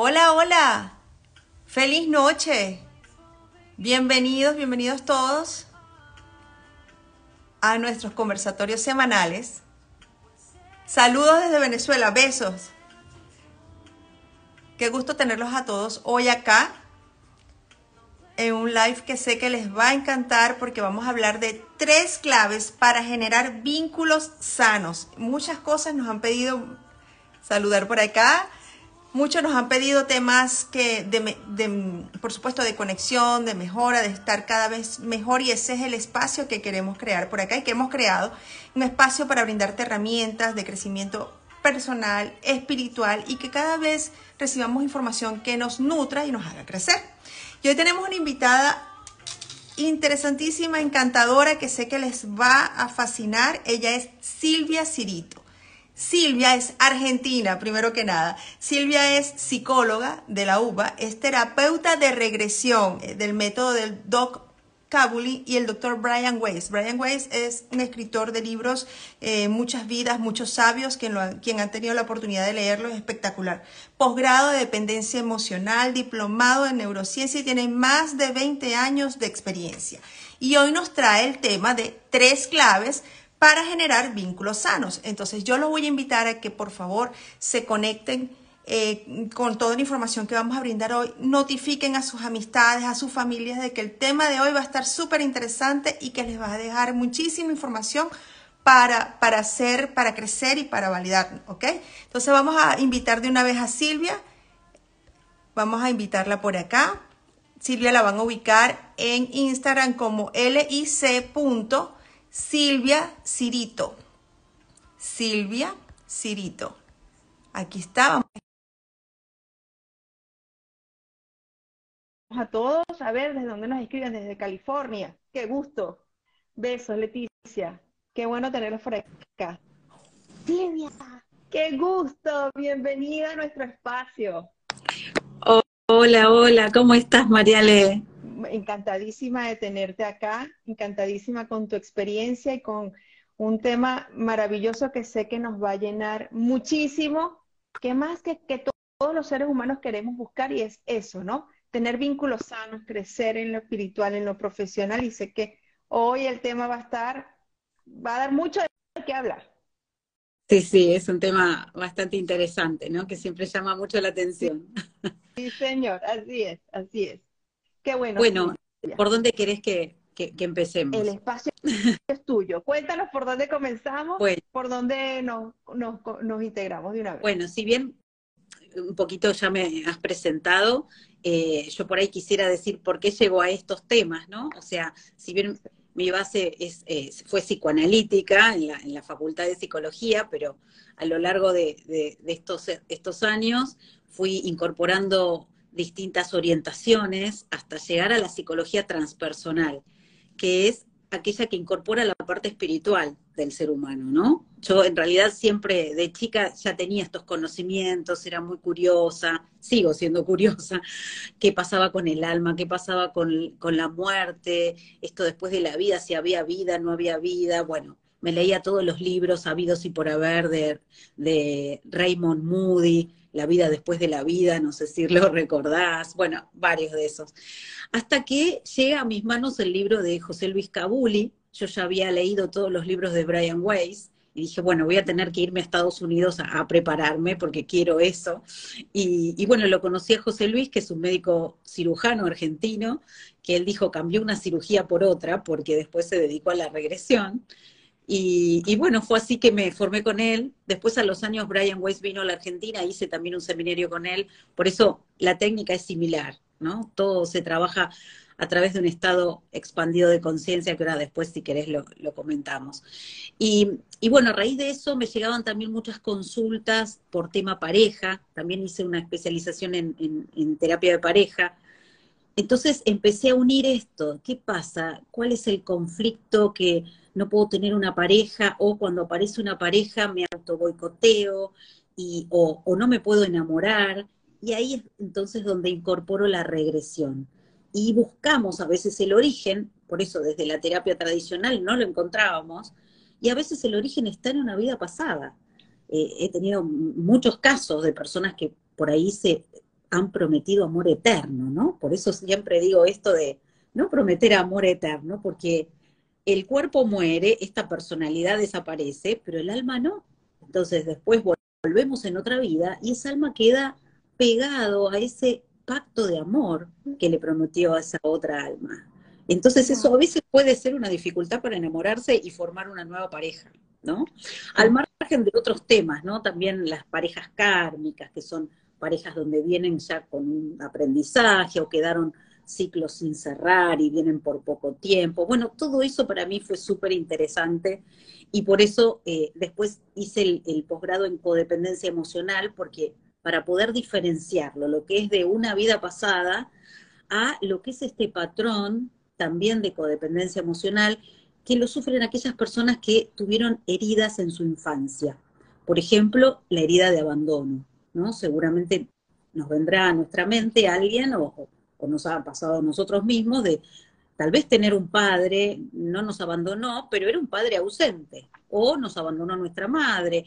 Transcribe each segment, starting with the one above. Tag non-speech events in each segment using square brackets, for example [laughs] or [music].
Hola, hola. Feliz noche. Bienvenidos, bienvenidos todos a nuestros conversatorios semanales. Saludos desde Venezuela, besos. Qué gusto tenerlos a todos hoy acá en un live que sé que les va a encantar porque vamos a hablar de tres claves para generar vínculos sanos. Muchas cosas nos han pedido saludar por acá. Muchos nos han pedido temas que, de, por supuesto, de conexión, de mejora, de estar cada vez mejor y ese es el espacio que queremos crear por acá y que hemos creado, un espacio para brindarte herramientas de crecimiento personal, espiritual y que cada vez recibamos información que nos nutra y nos haga crecer. Y hoy tenemos una invitada interesantísima, encantadora, que sé que les va a fascinar. Ella es Silvia Cirito. Silvia es argentina, primero que nada. Silvia es psicóloga de la UBA, es terapeuta de regresión eh, del método del Doc Cabuli y el doctor Brian Weiss. Brian Weiss es un escritor de libros, eh, muchas vidas, muchos sabios, quien, quien han tenido la oportunidad de leerlo, es espectacular. Posgrado de dependencia emocional, diplomado en neurociencia y tiene más de 20 años de experiencia. Y hoy nos trae el tema de tres claves para generar vínculos sanos. Entonces yo los voy a invitar a que por favor se conecten eh, con toda la información que vamos a brindar hoy, notifiquen a sus amistades, a sus familias de que el tema de hoy va a estar súper interesante y que les va a dejar muchísima información para, para hacer, para crecer y para validar, ¿ok? Entonces vamos a invitar de una vez a Silvia, vamos a invitarla por acá. Silvia la van a ubicar en Instagram como lic.silvia Cirito. Silvia Cirito. Aquí está, a todos. A ver, ¿desde dónde nos escriben? Desde California. Qué gusto. Besos, Leticia. Qué bueno tenerlos por acá. Silvia, qué gusto. Bienvenida a nuestro espacio. Hola, hola. ¿Cómo estás, Mariale? Encantadísima de tenerte acá. Encantadísima con tu experiencia y con un tema maravilloso que sé que nos va a llenar muchísimo. ¿Qué más que, que todos los seres humanos queremos buscar? Y es eso, ¿no? tener vínculos sanos, crecer en lo espiritual, en lo profesional y sé que hoy el tema va a estar, va a dar mucho de qué hablar. Sí, sí, es un tema bastante interesante, ¿no? Que siempre llama mucho la atención. Sí, señor, así es, así es. Qué bueno. Bueno, ¿por dónde querés que, empecemos? El espacio es tuyo. Cuéntanos por dónde comenzamos, por dónde nos, nos, nos integramos de una vez. Bueno, si bien un poquito ya me has presentado, eh, yo por ahí quisiera decir por qué llego a estos temas, ¿no? O sea, si bien mi base es, fue psicoanalítica en la, en la, Facultad de Psicología, pero a lo largo de, de, estos, estos años fui incorporando distintas orientaciones hasta llegar a la psicología transpersonal, que es aquella que incorpora la parte espiritual del ser humano, ¿no? Yo en realidad siempre de chica ya tenía estos conocimientos, era muy curiosa, sigo siendo curiosa, qué pasaba con el alma, qué pasaba con, la muerte, esto después de la vida, si había vida, no había vida, bueno, me leía todos los libros habidos y por haber de, de Raymond Moody, La vida después de la vida, no sé si lo [laughs] recordás, bueno, varios de esos. Hasta que llega a mis manos el libro de José Luis Cabuli, yo ya había leído todos los libros de Brian Weiss, y dije, bueno, voy a tener que irme a Estados Unidos a, prepararme porque quiero eso. Y, bueno, lo conocí a José Luis, que es un médico cirujano argentino, que él dijo cambió una cirugía por otra porque después se dedicó a la regresión. Y, bueno, fue así que me formé con él. Después a los años Brian Weiss vino a la Argentina, hice también un seminario con él. Por eso la técnica es similar, ¿no? Todo se trabaja a través de un estado expandido de conciencia, que ahora después si querés lo, comentamos. Y, bueno, a raíz de eso me llegaban también muchas consultas por tema pareja, también hice una especialización en terapia de pareja. Entonces empecé a unir esto, ¿qué pasa? ¿Cuál es el conflicto que no puedo tener una pareja o cuando aparece una pareja me auto boicoteo y, o, no me puedo enamorar. Y ahí es entonces donde incorporo la regresión. Y buscamos a veces el origen, por eso desde la terapia tradicional no lo encontrábamos, y a veces el origen está en una vida pasada. Eh, he tenido muchos casos de personas que por ahí se han prometido amor eterno, ¿no? Por eso siempre digo esto de no prometer amor eterno, porque el cuerpo muere, esta personalidad desaparece, pero el alma no. Entonces después volvemos en otra vida y esa alma queda pegado a ese pacto de amor que le prometió a esa otra alma. Entonces eso a veces puede ser una dificultad para enamorarse y formar una nueva pareja, ¿no? Al margen de otros temas, ¿no? También las parejas kármicas, que son parejas donde vienen ya con un aprendizaje o quedaron ciclos sin cerrar y vienen por poco tiempo. Bueno, todo eso para mí fue súper interesante y por eso eh, después hice el, el posgrado en codependencia emocional, porque para poder diferenciarlo, lo que es de una vida pasada a lo que es este patrón también de codependencia emocional, que lo sufren aquellas personas que tuvieron heridas en su infancia. Por ejemplo, la herida de abandono, ¿no? Seguramente nos vendrá a nuestra mente alguien, o, o nos ha pasado a nosotros mismos, de tal vez tener un padre, no nos abandonó, pero era un padre ausente, o nos abandonó nuestra madre,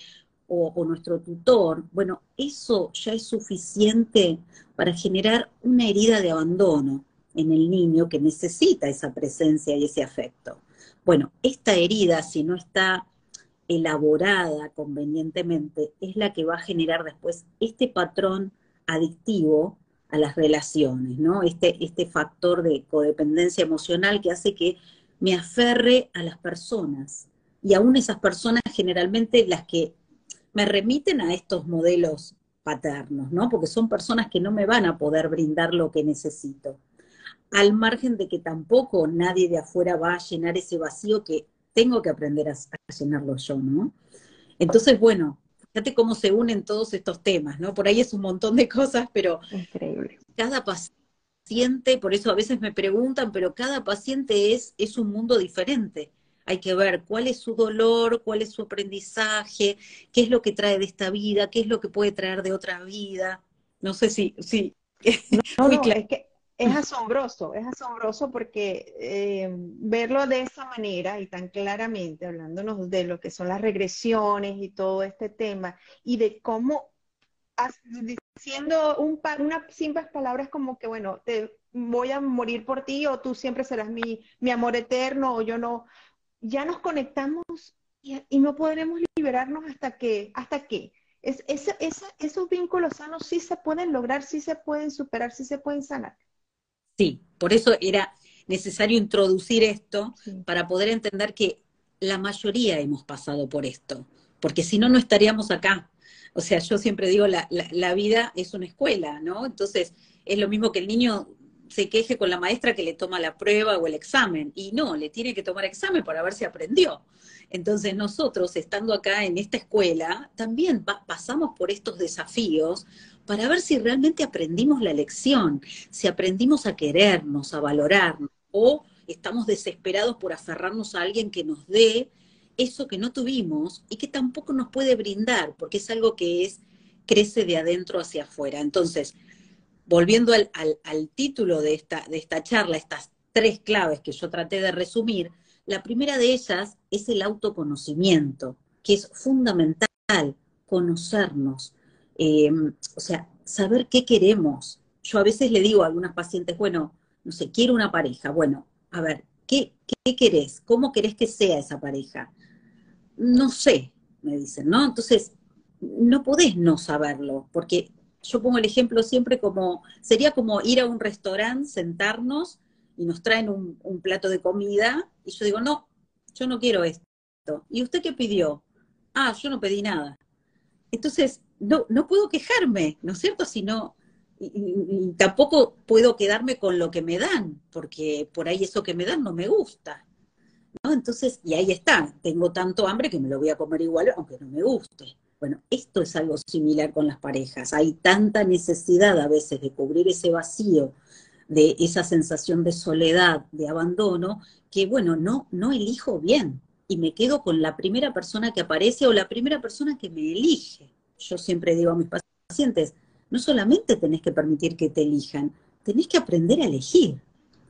o, nuestro tutor, bueno, eso ya es suficiente para generar una herida de abandono en el niño que necesita esa presencia y ese afecto. Bueno, esta herida, si no está elaborada convenientemente, es la que va a generar después este patrón adictivo a las relaciones, ¿no? Este, este factor de codependencia emocional que hace que me aferre a las personas. Y aún esas personas generalmente las que me remiten a estos modelos paternos, ¿no? Porque son personas que no me van a poder brindar lo que necesito. Al margen de que tampoco nadie de afuera va a llenar ese vacío que tengo que aprender a, llenarlo yo, ¿no? Entonces, bueno, fíjate cómo se unen todos estos temas, ¿no? Por ahí es un montón de cosas, pero Increíble. cada paciente, por eso a veces me preguntan, pero cada paciente es, es un mundo diferente hay que ver cuál es su dolor, cuál es su aprendizaje, qué es lo que trae de esta vida, qué es lo que puede traer de otra vida. No sé si, si no, [laughs] no, es que es asombroso, es asombroso porque eh, verlo de esa manera y tan claramente, hablándonos de lo que son las regresiones y todo este tema, y de cómo diciendo un unas simples palabras como que, bueno, te voy a morir por ti o tú siempre serás mi, mi amor eterno o yo no, ya nos conectamos y, no podremos liberarnos hasta que, hasta que. Es, esos vínculos sanos sí se pueden lograr, sí se pueden superar, sí se pueden sanar. Sí, por eso era necesario introducir esto para poder entender que la mayoría hemos pasado por esto, porque si no, no estaríamos acá. O sea, yo siempre digo, la, la vida es una escuela, ¿no? Entonces, es lo mismo que el niño se queje con la maestra que le toma la prueba o el examen. Y no, le tiene que tomar examen para ver si aprendió. Entonces nosotros, estando acá en esta escuela, también pasamos por estos desafíos para ver si realmente aprendimos la lección, si aprendimos a querernos, a valorarnos, o estamos desesperados por aferrarnos a alguien que nos dé eso que no tuvimos y que tampoco nos puede brindar, porque es algo que es crece de adentro hacia afuera. Entonces, volviendo al, título de esta, de esta charla, estas tres claves que yo traté de resumir, la primera de ellas es el autoconocimiento, que es fundamental, conocernos, em, o sea, saber qué queremos. Yo a veces le digo a algunas pacientes, bueno, no sé, quiero una pareja, bueno, a ver, ¿qué, qué querés? ¿Cómo querés que sea esa pareja? No sé, me dicen, ¿no? Entonces, no podés no saberlo, porque yo pongo el ejemplo siempre como, sería como ir a un restaurante, sentarnos y nos traen un, plato de comida y yo digo, no, yo no quiero esto. ¿Y usted qué pidió? Ah, yo no pedí nada. Entonces, no, no puedo quejarme, ¿no es cierto? Si no, y, tampoco puedo quedarme con lo que me dan, porque por ahí eso que me dan no me gusta. ¿no? Entonces, y ahí está, tengo tanto hambre que me lo voy a comer igual, aunque no me guste. Bueno, esto es algo similar con las parejas. Hay tanta necesidad a veces de cubrir ese vacío, de esa sensación de soledad, de abandono, que bueno, no, no elijo bien y me quedo con la primera persona que aparece o la primera persona que me elige. Yo siempre digo a mis pacientes, no solamente tenés que permitir que te elijan, tenés que aprender a elegir.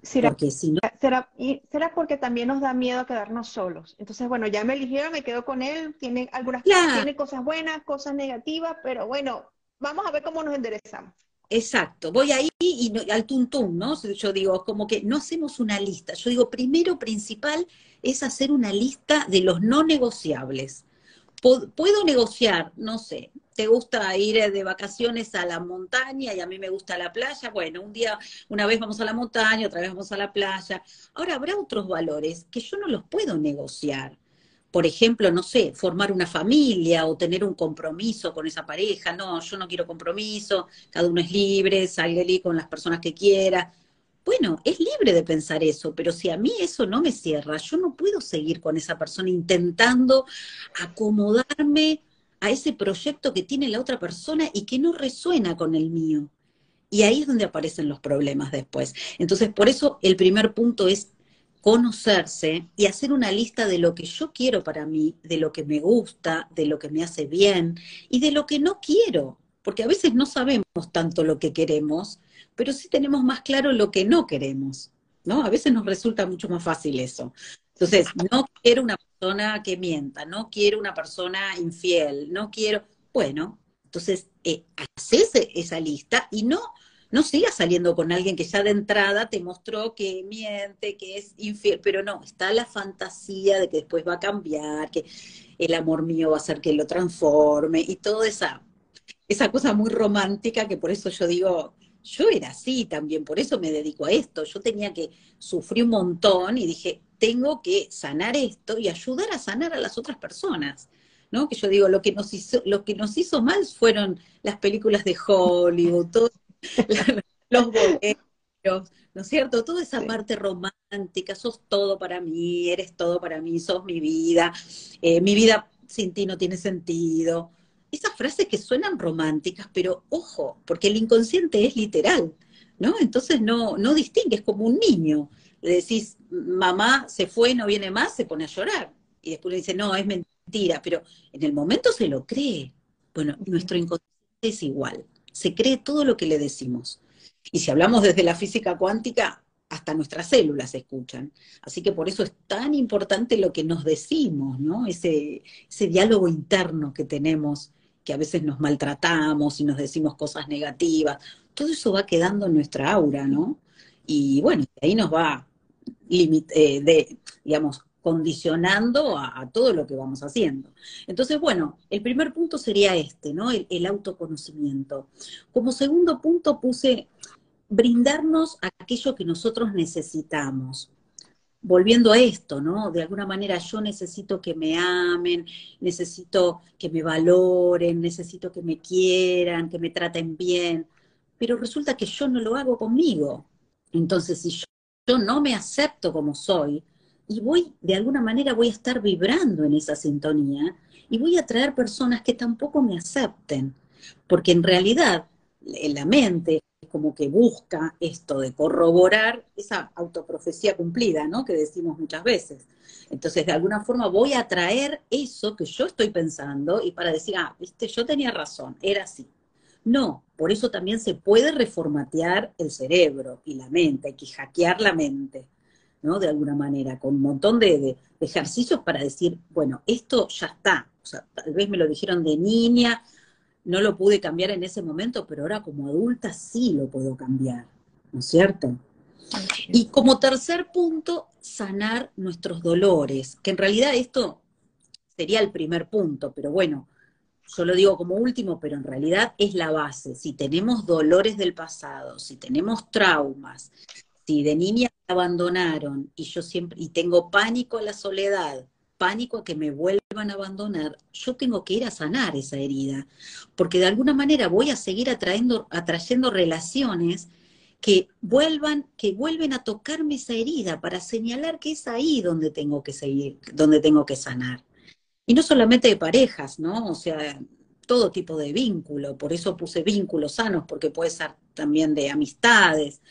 ¿Será, porque si no... ¿será, y, ¿Será porque también nos da miedo quedarnos solos? Entonces, bueno, ya me eligieron, me quedo con él, tiene algunas tiene cosas buenas, cosas negativas, pero bueno, vamos a ver cómo nos enderezamos. exacto, voy ahí y al tuntum, ¿no? Yo digo, como que no hacemos una lista. Yo digo, primero principal es hacer una lista de los no negociables. Puedo negociar, no sé, te gusta ir eh, de vacaciones a la montaña y a mí me gusta la playa, bueno, un día, una vez vamos a la montaña, otra vez vamos a la playa. Ahora habrá otros valores que yo no los puedo negociar. Por ejemplo, no sé, formar una familia o tener un compromiso con esa pareja. No, yo no quiero compromiso, cada uno es libre, salga con las personas que quiera. Bueno, es libre de pensar eso, pero si a mí eso no me cierra, yo no puedo seguir con esa persona intentando acomodarme a ese proyecto que tiene la otra persona y que no resuena con el mío. Y ahí es donde aparecen los problemas después. Entonces, por eso el primer punto es conocerse y hacer una lista de lo que yo quiero para mí, de lo que me gusta, de lo que me hace bien y de lo que no quiero. Porque a veces no sabemos tanto lo que queremos, pero sí tenemos más claro lo que no queremos. ¿no? A veces nos resulta mucho más fácil eso. Entonces, no quiero una persona que mienta, no quiero una persona infiel, no quiero, bueno, entonces eh, haces esa lista y no, no sigas saliendo con alguien que ya de entrada te mostró que miente, que es infiel, pero no, está la fantasía de que después va a cambiar, que el amor mío va a hacer que lo transforme y toda esa, esa cosa muy romántica que por eso yo digo, yo era así también, por eso me dedico a esto, yo tenía que sufrir un montón y dije, tengo que sanar esto y ayudar a sanar a las otras personas. ¿no? Que yo digo, lo que nos hizo, lo que nos hizo mal fueron las películas de Hollywood, [laughs] los boleros, ¿no es cierto? Toda esa parte romántica, sos todo para mí, eres todo para mí, sos mi vida, eh, mi vida sin ti no tiene sentido. Esas frases que suenan románticas, pero ojo, porque el inconsciente es literal, ¿no? Entonces no, no distingues como un niño le decís, mamá se fue, no viene más, se pone a llorar. Y después le dice, no, es mentira, pero en el momento se lo cree. Bueno, nuestro inconsciente es igual, se cree todo lo que le decimos. Y si hablamos desde la física cuántica, hasta nuestras células se escuchan. Así que por eso es tan importante lo que nos decimos, ¿no? Ese, ese diálogo interno que tenemos, a veces nos maltratamos y nos decimos cosas negativas. Todo eso va quedando en nuestra aura, ¿no? Y bueno, ahí nos va eh, de, digamos, condicionando a, todo lo que vamos haciendo. Entonces, bueno, el primer punto sería este, ¿no? El, autoconocimiento. Como segundo punto puse brindarnos aquello que nosotros necesitamos. Volviendo a esto, ¿no? De alguna manera yo necesito que me amen, necesito que me valoren, necesito que me quieran, que me traten bien, pero resulta que yo no lo hago conmigo. Entonces, si yo no me acepto como soy y voy, de alguna manera voy a estar vibrando en esa sintonía y voy a traer personas que tampoco me acepten, porque en realidad la mente como que busca esto de corroborar esa autoprofecía cumplida, ¿no? Que decimos muchas veces. Entonces, de alguna forma voy a traer eso que yo estoy pensando y para decir, ah, viste, yo tenía razón, era así. No, por eso también se puede reformatear el cerebro y la mente, hay que hackear la mente, ¿no? De alguna manera, con un montón de, ejercicios para decir, bueno, esto ya está. O sea, tal vez me lo dijeron de niña, no lo pude cambiar en ese momento, pero ahora como adulta sí lo puedo cambiar, ¿no es cierto? Y como tercer punto, sanar nuestros dolores, que en realidad esto sería el primer punto, pero bueno, yo lo digo como último, pero en realidad es la base. Si tenemos dolores del pasado, si tenemos traumas, si de niña me abandonaron y yo siempre, y tengo pánico a la soledad, pánico a que me vuelvan a abandonar, yo tengo que ir a sanar esa herida, porque de alguna manera voy a seguir atrayendo, atrayendo relaciones que vuelvan, que vuelven a tocarme esa herida para señalar que es ahí donde tengo que seguir, donde tengo que sanar. Y no solamente de parejas, ¿no? O sea, todo tipo de vínculo, por eso puse vínculos sanos, porque puede ser también de amistades,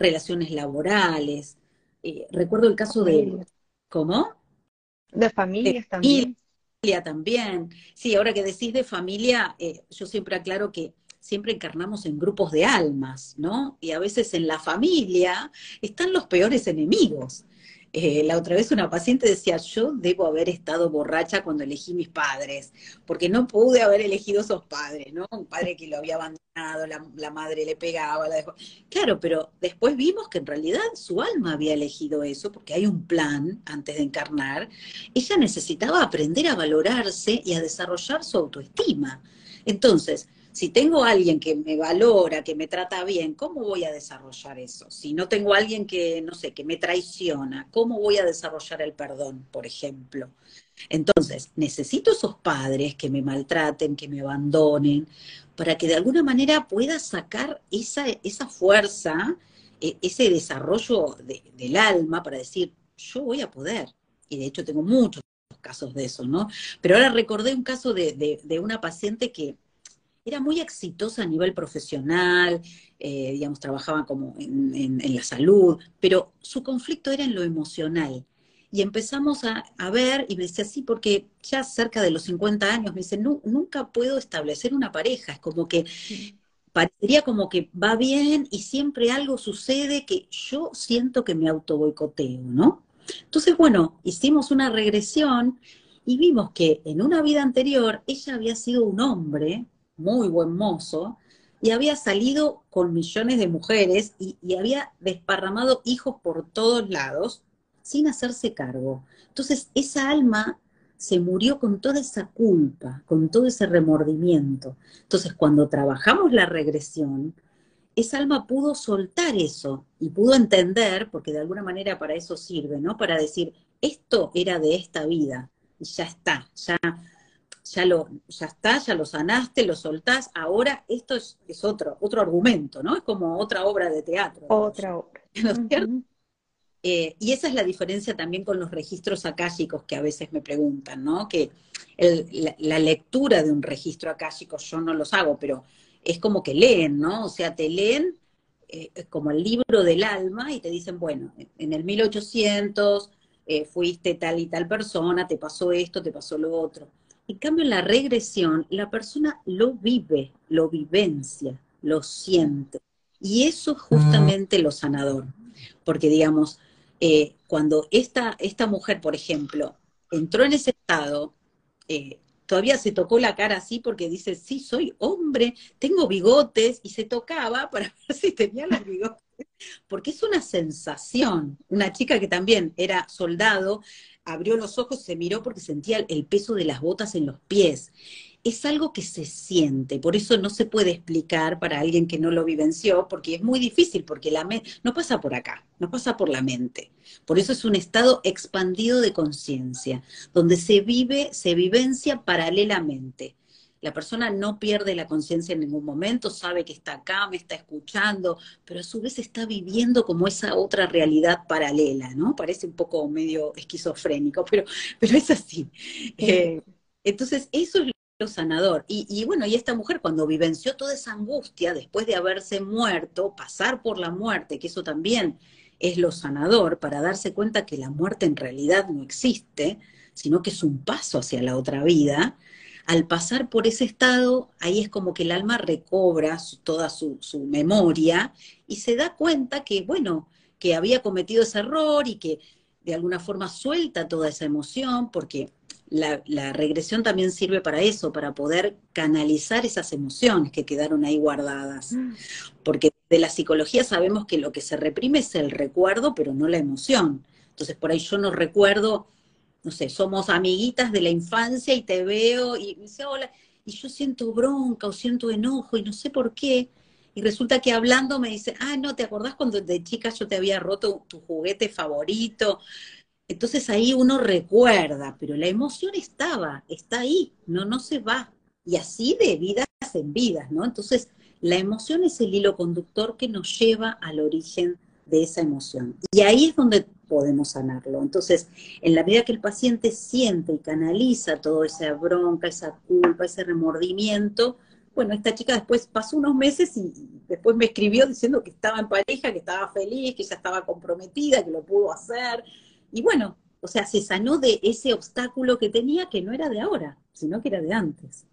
relaciones laborales. Eh, recuerdo el caso de... ¿Cómo? De familias también. Familia también. Sí, ahora que decís de familia, eh, yo siempre aclaro que siempre encarnamos en grupos de almas, ¿no? Y a veces en la familia están los peores enemigos. Eh, la otra vez una paciente decía, yo debo haber estado borracha cuando elegí mis padres, porque no pude haber elegido esos padres, ¿no? Un padre que lo había abandonado, la, madre le pegaba, la dejó. Claro, pero después vimos que en realidad su alma había elegido eso, porque hay un plan antes de encarnar. Ella necesitaba aprender a valorarse y a desarrollar su autoestima. Entonces, si tengo alguien que me valora, que me trata bien, ¿cómo voy a desarrollar eso? Si no tengo alguien que, no sé, que me traiciona, ¿cómo voy a desarrollar el perdón, por ejemplo? Entonces, necesito esos padres que me maltraten, que me abandonen, para que de alguna manera pueda sacar esa, esa fuerza, e, ese desarrollo del alma para decir, yo voy a poder. Y de hecho tengo muchos casos de eso, ¿no? Pero ahora recordé un caso de, de una paciente que era muy exitosa a nivel profesional, eh, digamos, trabajaba como en, la salud, pero su conflicto era en lo emocional. Y empezamos a, ver, y me decía, sí, porque ya cerca de los 50 años, me dice, nunca puedo establecer una pareja, es como que parecería como que va bien y siempre algo sucede que yo siento que me auto boicoteo, ¿no? Entonces, bueno, hicimos una regresión y vimos que en una vida anterior ella había sido un hombre muy buen mozo, y había salido con millones de mujeres y, había desparramado hijos por todos lados sin hacerse cargo. Entonces, esa alma se murió con toda esa culpa, con todo ese remordimiento. Entonces, cuando trabajamos la regresión, esa alma pudo soltar eso y pudo entender, porque de alguna manera para eso sirve, ¿no? Para decir, esto era de esta vida y ya está, ya ya lo, ya está, ya lo sanaste, lo soltás, ahora esto es, otro, otro argumento, ¿no? Es como otra obra de teatro. Otra obra. [laughs] ¿No es cierto? Eh, y esa es la diferencia también con los registros akáshicos que a veces me preguntan, ¿no? Que la, lectura de un registro akáshico yo no los hago, pero es como que leen, ¿no? O sea, te leen eh, como el libro del alma y te dicen, bueno, en el 1800 eh, fuiste tal y tal persona, te pasó esto, te pasó lo otro. En cambio, en la regresión, la persona lo vive, lo vivencia, lo siente. Y eso es justamente lo sanador. Porque, digamos, eh, cuando esta, esta mujer, por ejemplo, entró en ese estado, eh, todavía se tocó la cara así porque dice, sí, soy hombre, tengo bigotes, y se tocaba para [laughs] ver si tenía los bigotes. Porque es una sensación. Una chica que también era soldado, abrió los ojos, se miró porque sentía el peso de las botas en los pies. Es algo que se siente, por eso no se puede explicar para alguien que no lo vivenció, porque es muy difícil, porque la no pasa por acá, no pasa por la mente. Por eso es un estado expandido de conciencia, donde se vive, se vivencia paralelamente la persona no pierde la conciencia en ningún momento, sabe que está acá, me está escuchando, pero a su vez está viviendo como esa otra realidad paralela, ¿no? Parece un poco medio esquizofrénico, pero, pero es así. Eh, entonces, eso es lo sanador. Y, y, bueno, y esta mujer cuando vivenció toda esa angustia después de haberse muerto, pasar por la muerte, que eso también es lo sanador, para darse cuenta que la muerte en realidad no existe, sino que es un paso hacia la otra vida, al pasar por ese estado, ahí es como que el alma recobra toda su, memoria y se da cuenta que, bueno, que había cometido ese error y que de alguna forma suelta toda esa emoción, porque la, la, regresión también sirve para eso, para poder canalizar esas emociones que quedaron ahí guardadas. Mm. Porque de la psicología sabemos que lo que se reprime es el recuerdo, pero no la emoción. Entonces, por ahí yo no recuerdo no sé, somos amiguitas de la infancia y te veo y me dice hola, y yo siento bronca o siento enojo y no sé por qué. Y resulta que hablando me dice, ah, no, ¿te acordás cuando de chica yo te había roto tu juguete favorito? Entonces ahí uno recuerda, pero la emoción estaba, está ahí, no, no se va. Y así de vidas en vidas, ¿no? Entonces, la emoción es el hilo conductor que nos lleva al origen de esa emoción. Y ahí es donde podemos sanarlo. Entonces, en la medida que el paciente siente y canaliza toda esa bronca, esa culpa, ese remordimiento, bueno, esta chica después pasó unos meses y después me escribió diciendo que estaba en pareja, que estaba feliz, que ya estaba comprometida, que lo pudo hacer. Y bueno, o sea, se sanó de ese obstáculo que tenía que no era de ahora, sino que era de antes.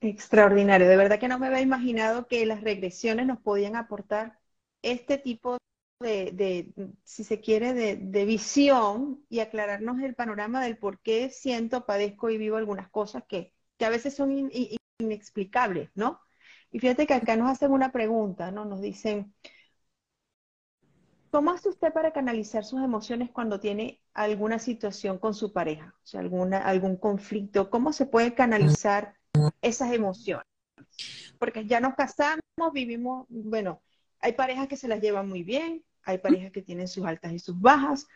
Extraordinario, de verdad que no me había imaginado que las regresiones nos podían aportar este tipo de, si se quiere, de, visión y aclararnos el panorama del por qué siento, padezco y vivo algunas cosas que, a veces son inexplicables, ¿no? Y fíjate que acá nos hacen una pregunta, ¿no? Nos dicen, ¿cómo hace usted para canalizar sus emociones cuando tiene alguna situación con su pareja? O sea, alguna, algún conflicto. ¿Cómo se puede canalizar esas emociones? Porque ya nos casamos, vivimos, bueno, hay parejas que se las llevan muy bien, hay parejas que tienen sus altas y sus bajas,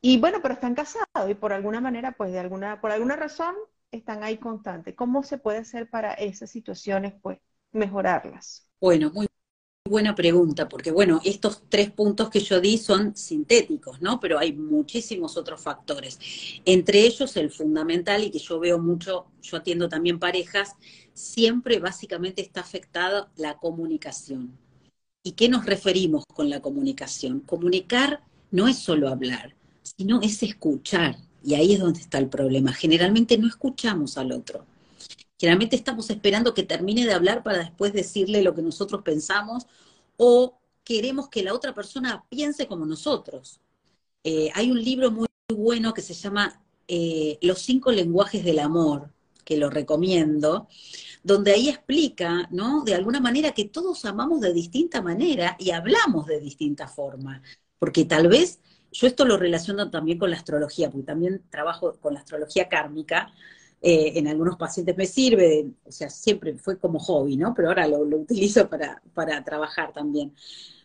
y bueno, pero están casados y por alguna manera, pues de alguna, por alguna razón, están ahí constantes. ¿Cómo se puede hacer para esas situaciones, pues, mejorarlas? Bueno, muy buena pregunta, porque bueno, estos tres puntos que yo di son sintéticos, ¿no? Pero hay muchísimos otros factores. Entre ellos, el fundamental, y que yo veo mucho, yo atiendo también parejas, siempre básicamente está afectada la comunicación. ¿Y qué nos referimos con la comunicación? Comunicar no es solo hablar, sino es escuchar. Y ahí es donde está el problema. Generalmente no escuchamos al otro. Generalmente estamos esperando que termine de hablar para después decirle lo que nosotros pensamos o queremos que la otra persona piense como nosotros. Eh, hay un libro muy bueno que se llama eh, Los cinco lenguajes del amor, que lo recomiendo, donde ahí explica, ¿no? De alguna manera que todos amamos de distinta manera y hablamos de distinta forma, porque tal vez yo esto lo relaciono también con la astrología, porque también trabajo con la astrología kármica, eh, en algunos pacientes me sirve, o sea, siempre fue como hobby, ¿no? Pero ahora lo, utilizo para, para, trabajar también.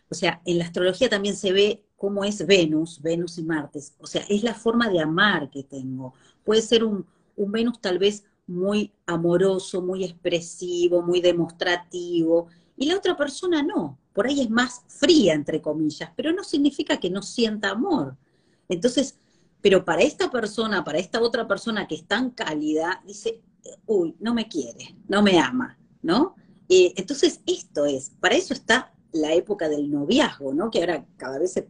O sea, en la astrología también se ve cómo es Venus, Venus y Martes. O sea, es la forma de amar que tengo. Puede ser un, un Venus tal vez muy amoroso, muy expresivo, muy demostrativo, y la otra persona no. Por ahí es más fría, entre comillas, pero no significa que no sienta amor. Entonces, pero para esta persona, para esta otra persona que es tan cálida, dice, uy, no me quiere, no me ama, ¿no? Eh, entonces, esto es, para eso está la época del noviazgo, ¿no? Que ahora cada vez se,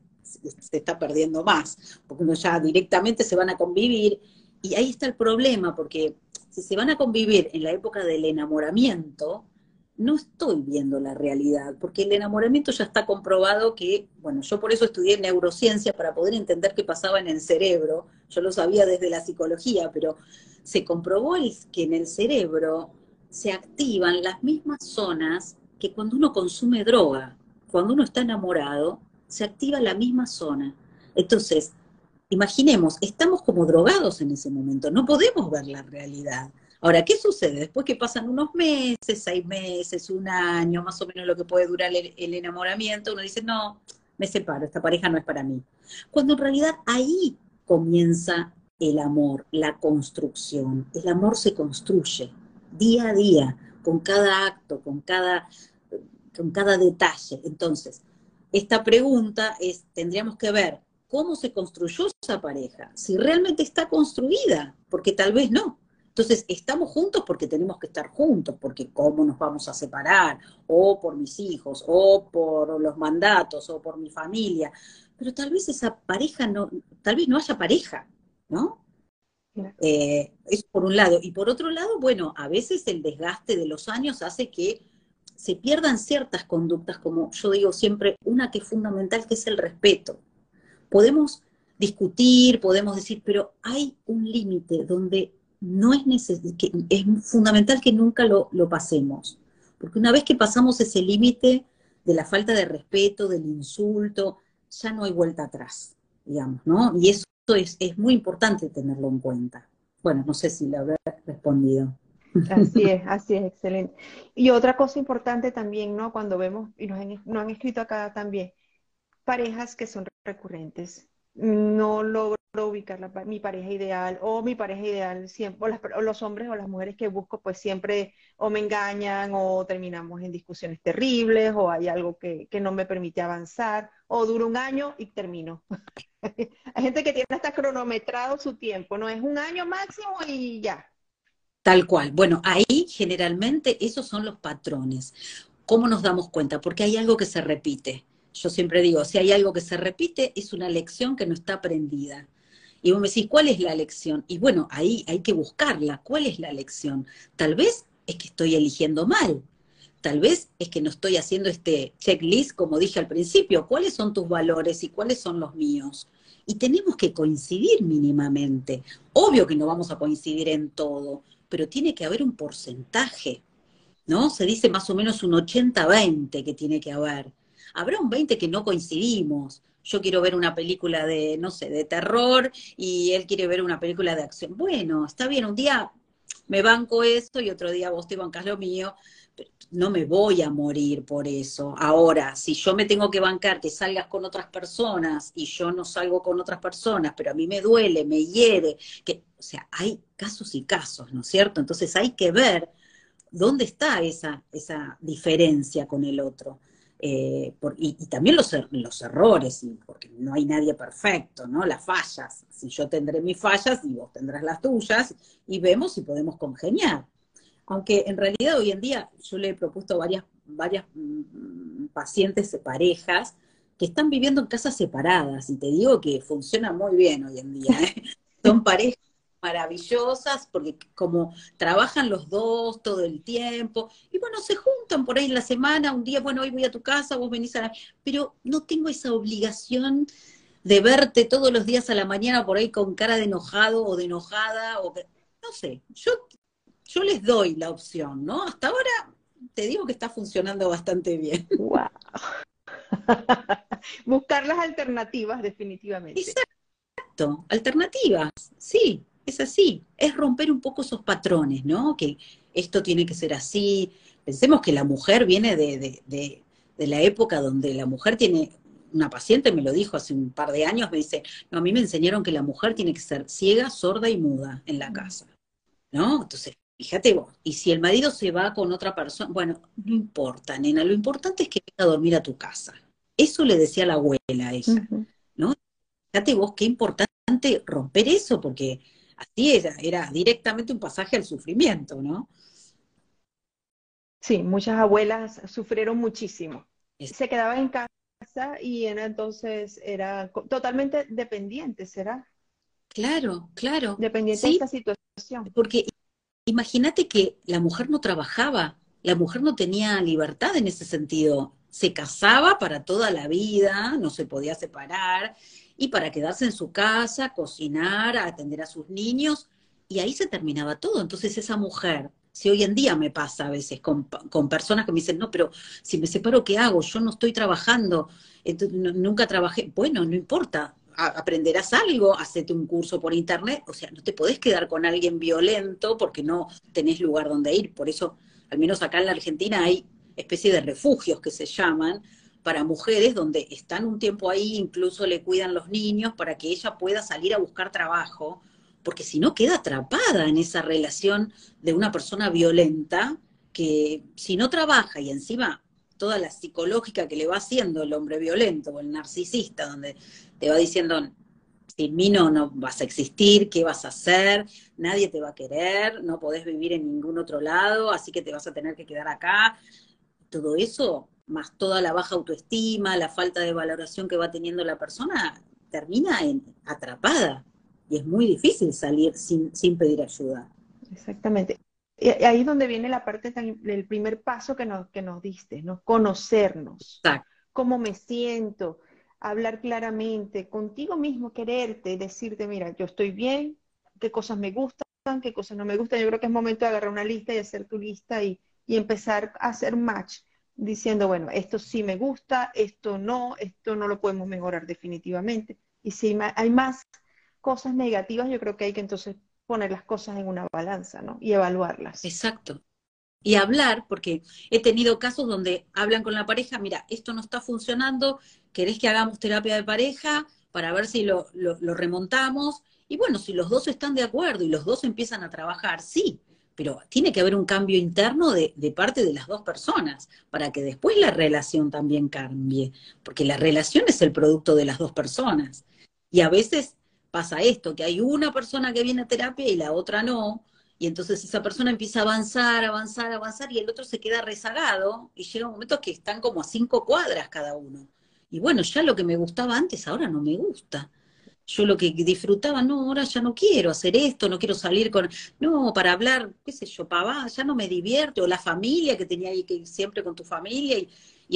está perdiendo más, porque uno ya directamente se van a convivir, y ahí está el problema, porque si se van a convivir en la época del enamoramiento, no estoy viendo la realidad, porque el enamoramiento ya está comprobado que, bueno, yo por eso estudié neurociencia para poder entender qué pasaba en el cerebro, yo lo sabía desde la psicología, pero se comprobó que en el cerebro se activan las mismas zonas que cuando uno consume droga, cuando uno está enamorado, se activa la misma zona. Entonces, imaginemos, estamos como drogados en ese momento, no podemos ver la realidad. Ahora, ¿qué sucede? Después que pasan unos meses, seis meses, un año, más o menos lo que puede durar el, enamoramiento, uno dice, no, me separo, esta pareja no es para mí. Cuando en realidad ahí comienza el amor, la construcción. El amor se construye día a día, con cada acto, con cada, con cada detalle. Entonces, esta pregunta es, tendríamos que ver cómo se construyó esa pareja, si realmente está construida, porque tal vez no. Entonces, estamos juntos porque tenemos que estar juntos, porque cómo nos vamos a separar, o por mis hijos, o por los mandatos, o por mi familia. Pero tal vez esa pareja no, tal vez no haya pareja, ¿no? Eh, eso por un lado. Y por otro lado, bueno, a veces el desgaste de los años hace que se pierdan ciertas conductas, como yo digo siempre, una que es fundamental, que es el respeto. Podemos discutir, podemos decir, pero hay un límite donde no es que es fundamental que nunca lo, pasemos, porque una vez que pasamos ese límite de la falta de respeto, del insulto, ya no hay vuelta atrás, digamos, ¿no? Y eso es, es muy importante tenerlo en cuenta. Bueno, no sé si le habré respondido. Así es, [laughs] así es, excelente. Y otra cosa importante también, ¿no? Cuando vemos, y nos han, nos han escrito acá también, parejas que son recurrentes, no logro ubicar mi pareja ideal o mi pareja ideal siempre, o, los hombres o las mujeres que busco pues siempre o me engañan o terminamos en discusiones terribles o hay algo que, no me permite avanzar o dura un año y termino. [laughs] hay gente que tiene hasta cronometrado su tiempo, no es un año máximo y ya. Tal cual. Bueno, ahí generalmente esos son los patrones. ¿Cómo nos damos cuenta? Porque hay algo que se repite yo siempre digo, si hay algo que se repite, es una lección que no está aprendida. Y vos me decís, ¿cuál es la lección? Y bueno, ahí hay que buscarla. ¿Cuál es la lección? Tal vez es que estoy eligiendo mal. Tal vez es que no estoy haciendo este checklist como dije al principio, cuáles son tus valores y cuáles son los míos. Y tenemos que coincidir mínimamente. Obvio que no vamos a coincidir en todo, pero tiene que haber un porcentaje, ¿no? Se dice más o menos un 80-20 que tiene que haber. Habrá un 20 que no coincidimos. Yo quiero ver una película de, no sé, de terror y él quiere ver una película de acción. Bueno, está bien, un día me banco esto y otro día vos te bancas lo mío, no me voy a morir por eso. Ahora, si yo me tengo que bancar que salgas con otras personas y yo no salgo con otras personas, pero a mí me duele, me hiere, que, o sea, hay casos y casos, ¿no es cierto? Entonces hay que ver dónde está esa, esa diferencia con el otro. Eh, y, también los, er, los errores, porque no hay nadie perfecto, ¿no? Las fallas. Si yo tendré mis fallas y vos tendrás las tuyas, y vemos si podemos congeniar. Aunque en realidad hoy en día yo le he propuesto varias, varias mm, pacientes, parejas, que están viviendo en casas separadas, y te digo que funciona muy bien hoy en día. ¿eh? [laughs] Son parejas maravillosas porque como trabajan los dos todo el tiempo, y bueno, se juntan por ahí en la semana, un día, bueno, hoy voy a tu casa, vos venís a la... Pero no tengo esa obligación de verte todos los días a la mañana por ahí con cara de enojado o de enojada, o no sé, yo, yo les doy la opción, ¿no? Hasta ahora te digo que está funcionando bastante bien. Wow. [laughs] Buscar las alternativas, definitivamente. Exacto, alternativas, sí es así, es romper un poco esos patrones, ¿no? Que esto tiene que ser así. Pensemos que la mujer viene de, de, la época donde la mujer tiene, una paciente me lo dijo hace un par de años, me dice, no, a mí me enseñaron que la mujer tiene que ser ciega, sorda y muda en la casa, ¿no? Entonces, fíjate vos, y si el marido se va con otra persona, bueno, no importa, nena, lo importante es que venga a dormir a tu casa. Eso le decía la abuela a ella, ¿no? Fíjate vos qué importante romper eso, porque así era, era directamente un pasaje al sufrimiento, ¿no? Sí, muchas abuelas sufrieron muchísimo. Se quedaban en casa y era entonces era totalmente dependiente, ¿será? Claro, claro. Dependiente de esta situación. Porque imagínate que la mujer no trabajaba, la mujer no tenía libertad en ese sentido. Se casaba para toda la vida, no se podía separar, y para quedarse en su casa, cocinar, atender a sus niños, y ahí se terminaba todo. Entonces esa mujer, si hoy en día me pasa a veces con, personas que me dicen, no, pero si me separo, ¿qué hago? Yo no estoy trabajando, nunca trabajé. Bueno, no importa, aprenderás algo, hacete un curso por internet, o sea, no te podés quedar con alguien violento porque no tenés lugar donde ir. Por eso, al menos acá en la Argentina hay especie de refugios que se llaman, para mujeres donde están un tiempo ahí, incluso le cuidan los niños para que ella pueda salir a buscar trabajo, porque si no queda atrapada en esa relación de una persona violenta que si no trabaja y encima toda la psicológica que le va haciendo el hombre violento o el narcisista, donde te va diciendo, sin mí no, no vas a existir, ¿qué vas a hacer? Nadie te va a querer, no podés vivir en ningún otro lado, así que te vas a tener que quedar acá. Todo eso más toda la baja autoestima, la falta de valoración que va teniendo la persona, termina en, atrapada. Y es muy difícil salir sin, sin pedir ayuda. Exactamente. Y ahí es donde viene la parte del primer paso que nos, que nos diste, ¿no? Conocernos. Exacto. Cómo me siento, hablar claramente, contigo mismo, quererte, decirte, mira, yo estoy bien, qué cosas me gustan, qué cosas no me gustan. Yo creo que es momento de agarrar una lista y hacer tu lista y, y empezar a hacer match diciendo, bueno, esto sí me gusta, esto no, esto no lo podemos mejorar definitivamente. Y si hay más cosas negativas, yo creo que hay que entonces poner las cosas en una balanza, ¿no? Y evaluarlas. Exacto. Y hablar, porque he tenido casos donde hablan con la pareja, mira, esto no está funcionando, ¿querés que hagamos terapia de pareja para ver si lo, lo, lo remontamos? Y bueno, si los dos están de acuerdo y los dos empiezan a trabajar, sí, pero tiene que haber un cambio interno de, parte de las dos personas para que después la relación también cambie, porque la relación es el producto de las dos personas. Y a veces pasa esto, que hay una persona que viene a terapia y la otra no, y entonces esa persona empieza a avanzar, avanzar, avanzar, y el otro se queda rezagado, y llega un momento que están como a cinco cuadras cada uno. Y bueno, ya lo que me gustaba antes ahora no me gusta. Yo lo que disfrutaba, no, ahora ya no quiero hacer esto, no quiero salir con, no, para hablar, qué sé yo, papá, ya no me divierte, o la familia que tenía ahí que ir siempre con tu familia y,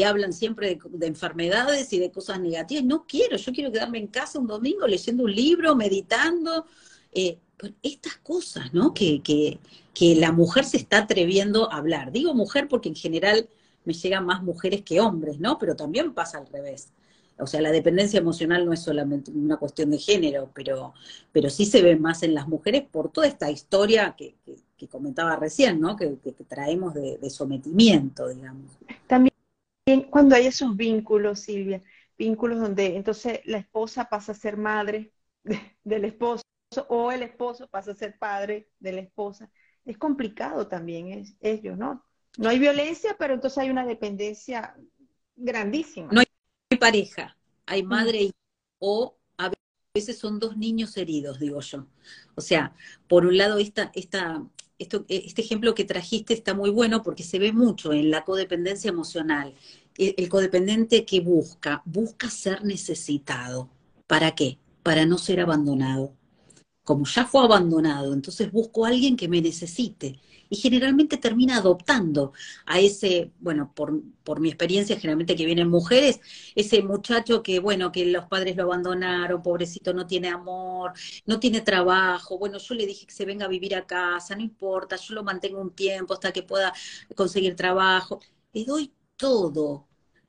hablan siempre de, enfermedades y de cosas negativas. No quiero, yo quiero quedarme en casa un domingo leyendo un libro, meditando. Eh, estas cosas, ¿no? Que, que, que la mujer se está atreviendo a hablar. Digo mujer porque en general me llegan más mujeres que hombres, ¿no? Pero también pasa al revés. O sea, la dependencia emocional no es solamente una cuestión de género, pero, pero sí se ve más en las mujeres por toda esta historia que, comentaba recién, ¿no? Que, traemos de, sometimiento, digamos. También cuando hay esos vínculos, Silvia, vínculos donde entonces la esposa pasa a ser madre del esposo o el esposo pasa a ser padre de la esposa, es complicado también es, ellos, ¿no? No hay violencia, pero entonces hay una dependencia grandísima. No hay pareja, hay madre y o a veces son dos niños heridos, digo yo. O sea, por un lado esta, esta, esto, este ejemplo que trajiste está muy bueno porque se ve mucho en la codependencia emocional. El, el codependiente que busca, busca ser necesitado. ¿Para qué? Para no ser abandonado como ya fue abandonado, entonces busco a alguien que me necesite. Y generalmente termina adoptando a ese, bueno, por, por mi experiencia, generalmente que vienen mujeres, ese muchacho que, bueno, que los padres lo abandonaron, pobrecito, no tiene amor, no tiene trabajo, bueno, yo le dije que se venga a vivir a casa, no importa, yo lo mantengo un tiempo hasta que pueda conseguir trabajo. Le doy todo.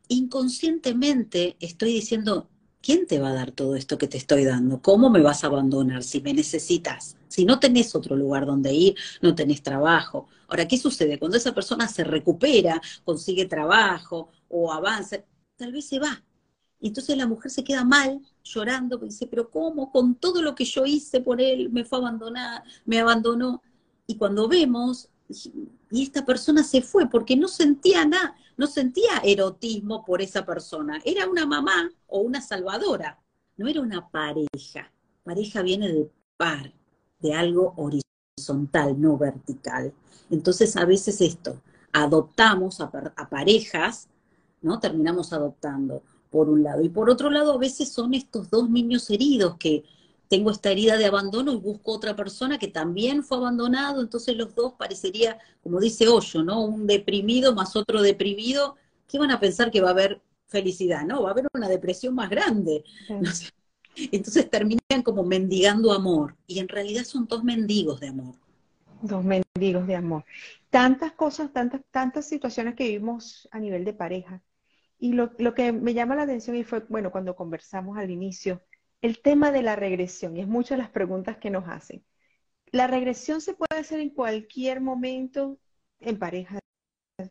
Inconscientemente estoy diciendo, ¿quién te va a dar todo esto que te estoy dando? ¿Cómo me vas a abandonar si me necesitas? Si no tenés otro lugar donde ir, no tenés trabajo. Ahora, ¿qué sucede? Cuando esa persona se recupera, consigue trabajo o avanza, tal vez se va. Y entonces la mujer se queda mal, llorando, porque dice, pero ¿cómo? Con todo lo que yo hice por él, me fue a abandonar, me abandonó. Y cuando vemos, y esta persona se fue porque no sentía nada, no sentía erotismo por esa persona. Era una mamá o una salvadora, no era una pareja. Pareja viene de par, de algo horizontal, no vertical. Entonces a veces esto, adoptamos a, a parejas, ¿no? Terminamos adoptando por un lado. Y por otro lado, a veces son estos dos niños heridos que tengo esta herida de abandono y busco otra persona que también fue abandonado, entonces los dos parecería, como dice Hoyo, ¿no? Un deprimido más otro deprimido, ¿qué van a pensar que va a haber felicidad? No, va a haber una depresión más grande. [laughs] Entonces terminan como mendigando amor, y en realidad son dos mendigos de amor. Dos mendigos de amor. Tantas cosas, tantas, tantas situaciones que vivimos a nivel de pareja. Y lo, lo que me llama la atención y fue, bueno, cuando conversamos al inicio, el tema de la regresión, y es muchas las preguntas que nos hacen. La regresión se puede hacer en cualquier momento en pareja.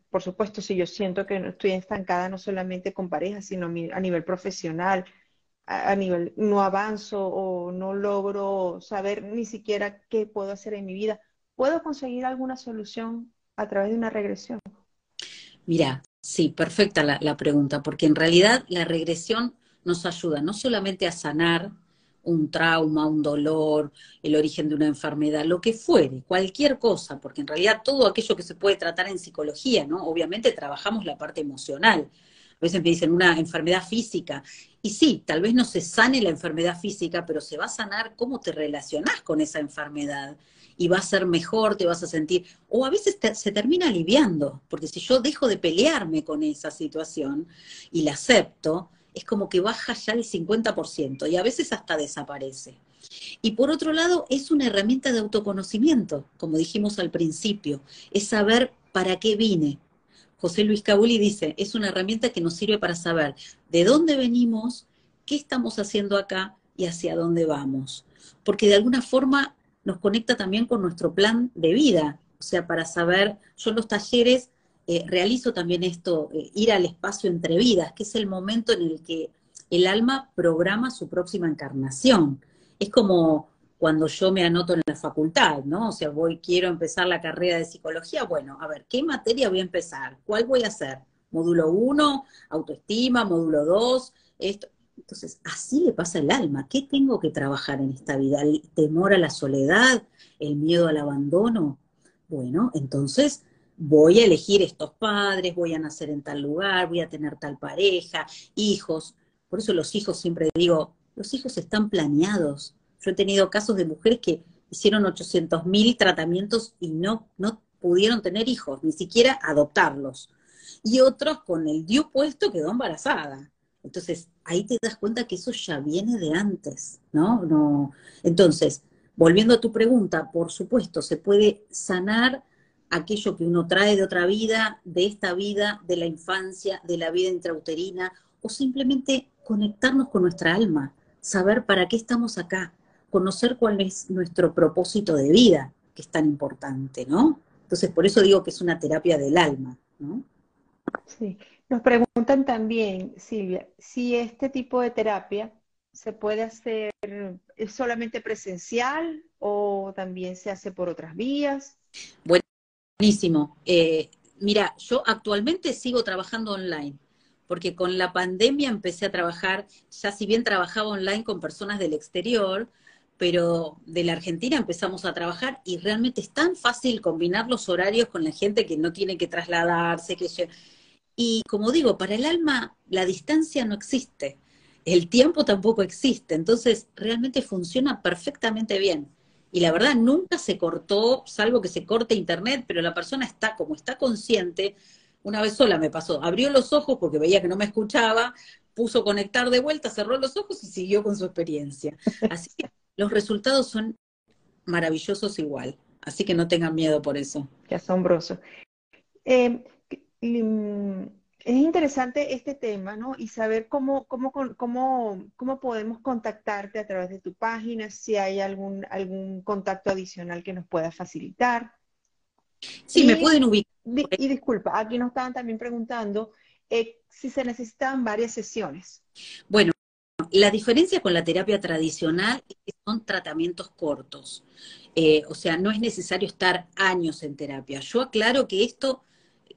Por supuesto, si yo siento que estoy estancada no solamente con pareja, sino a nivel profesional, a nivel no avanzo o no logro saber ni siquiera qué puedo hacer en mi vida, ¿puedo conseguir alguna solución a través de una regresión? Mira, sí, perfecta la pregunta, porque en realidad la regresión nos ayuda no solamente a sanar un trauma, un dolor, el origen de una enfermedad, lo que fuere, cualquier cosa, porque en realidad todo aquello que se puede tratar en psicología, ¿no? Obviamente trabajamos la parte emocional. A veces me dicen una enfermedad física. Y sí, tal vez no se sane la enfermedad física, pero se va a sanar cómo te relacionás con esa enfermedad. Y va a ser mejor, te vas a sentir. O a veces se termina aliviando, porque si yo dejo de pelearme con esa situación y la acepto, es como que baja ya el 50% y a veces hasta desaparece. Y por otro lado, es una herramienta de autoconocimiento, como dijimos al principio, es saber para qué vine. José Luis Cabuli dice, es una herramienta que nos sirve para saber de dónde venimos, qué estamos haciendo acá y hacia dónde vamos. Porque de alguna forma nos conecta también con nuestro plan de vida, o sea, para saber, yo en los talleres eh, realizo también esto, eh, ir al espacio entre vidas, que es el momento en el que el alma programa su próxima encarnación. Es como cuando yo me anoto en la facultad, ¿no? O sea, voy, quiero empezar la carrera de psicología, bueno, a ver, ¿qué materia voy a empezar? ¿Cuál voy a hacer? Módulo 1, autoestima, módulo 2, esto. Entonces, así le pasa al alma. ¿Qué tengo que trabajar en esta vida? ¿El temor a la soledad? ¿El miedo al abandono? Bueno, entonces voy a elegir estos padres, voy a nacer en tal lugar, voy a tener tal pareja, hijos. Por eso los hijos siempre digo, los hijos están planeados. Yo he tenido casos de mujeres que hicieron 800 mil tratamientos y no, no pudieron tener hijos, ni siquiera adoptarlos. Y otros con el DIU puesto quedó embarazada. Entonces, ahí te das cuenta que eso ya viene de antes, ¿no? no Entonces, volviendo a tu pregunta, por supuesto, se puede sanar aquello que uno trae de otra vida, de esta vida, de la infancia, de la vida intrauterina, o simplemente conectarnos con nuestra alma, saber para qué estamos acá, conocer cuál es nuestro propósito de vida, que es tan importante, ¿no? Entonces, por eso digo que es una terapia del alma, ¿no? Sí. Nos preguntan también, Silvia, si este tipo de terapia se puede hacer ¿es solamente presencial o también se hace por otras vías. Buenísimo. Eh, mira, yo actualmente sigo trabajando online, porque con la pandemia empecé a trabajar, ya si bien trabajaba online con personas del exterior, pero de la Argentina empezamos a trabajar y realmente es tan fácil combinar los horarios con la gente que no tiene que trasladarse, que y como digo, para el alma la distancia no existe, el tiempo tampoco existe, entonces realmente funciona perfectamente bien. Y la verdad nunca se cortó, salvo que se corte internet, pero la persona está como está consciente. Una vez sola me pasó, abrió los ojos porque veía que no me escuchaba, puso conectar de vuelta, cerró los ojos y siguió con su experiencia. Así que los resultados son maravillosos igual. Así que no tengan miedo por eso. Qué asombroso. Eh, Mm, es interesante este tema, ¿no? Y saber cómo, cómo, cómo, cómo podemos contactarte a través de tu página, si hay algún, algún contacto adicional que nos pueda facilitar. Sí, me pueden ubicar. Y disculpa, aquí nos estaban también preguntando eh, si se necesitan varias sesiones. Bueno, la diferencia con la terapia tradicional es que son tratamientos cortos. Eh, o sea, no es necesario estar años en terapia. Yo aclaro que esto